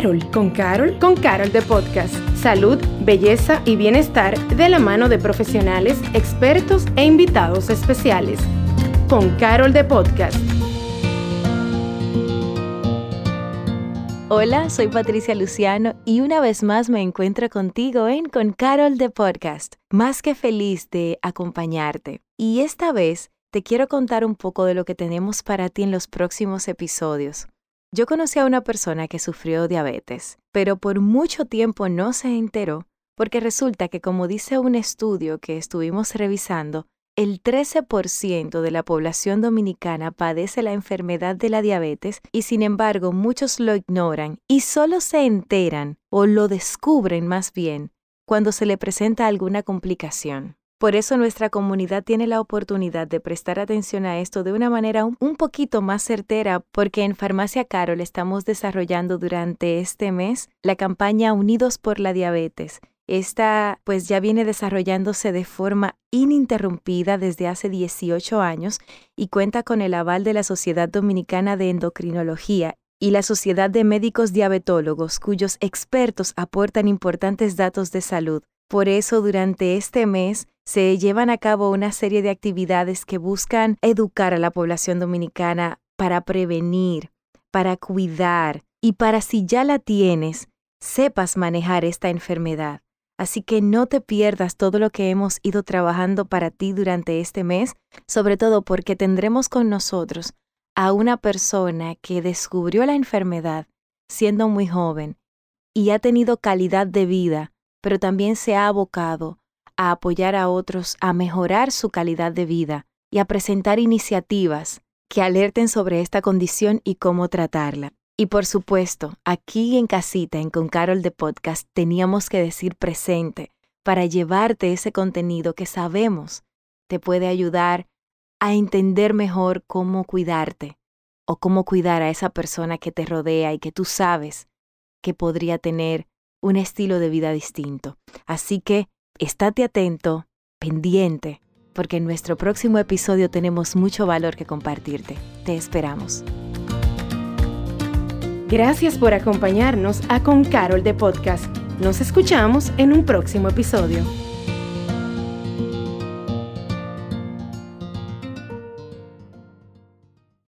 Carol, con Carol, con Carol de Podcast. Salud, belleza y bienestar de la mano de profesionales, expertos e invitados especiales. Con Carol de Podcast. Hola, soy Patricia Luciano y una vez más me encuentro contigo en Con Carol de Podcast. Más que feliz de acompañarte. Y esta vez te quiero contar un poco de lo que tenemos para ti en los próximos episodios. Yo conocí a una persona que sufrió diabetes, pero por mucho tiempo no se enteró porque resulta que como dice un estudio que estuvimos revisando, el 13% de la población dominicana padece la enfermedad de la diabetes y sin embargo muchos lo ignoran y solo se enteran o lo descubren más bien cuando se le presenta alguna complicación. Por eso nuestra comunidad tiene la oportunidad de prestar atención a esto de una manera un, poquito más certera porque en Farmacia Carol estamos desarrollando durante este mes la campaña Unidos por la Diabetes. Esta pues ya viene desarrollándose de forma ininterrumpida desde hace 18 años y cuenta con el aval de la Sociedad Dominicana de Endocrinología y la Sociedad de Médicos Diabetólogos, cuyos expertos aportan importantes datos de salud. Por eso, durante este mes se llevan a cabo una serie de actividades que buscan educar a la población dominicana para prevenir, para cuidar y para si ya la tienes, sepas manejar esta enfermedad. Así que no te pierdas todo lo que hemos ido trabajando para ti durante este mes, sobre todo porque tendremos con nosotros a una persona que descubrió la enfermedad siendo muy joven y ha tenido calidad de vida, pero también se ha abocado a apoyar a otros a mejorar su calidad de vida y a presentar iniciativas que alerten sobre esta condición y cómo tratarla. Y por supuesto, aquí en casita, en Con Carol de Podcast, teníamos que decir presente para llevarte ese contenido que sabemos te puede ayudar a entender mejor cómo cuidarte o cómo cuidar a esa persona que te rodea y que tú sabes que podría tener un estilo de vida distinto. Así que estate atento, pendiente, porque en nuestro próximo episodio tenemos mucho valor que compartirte. Te esperamos. Gracias por acompañarnos a Con Carol de Podcast. Nos escuchamos en un próximo episodio.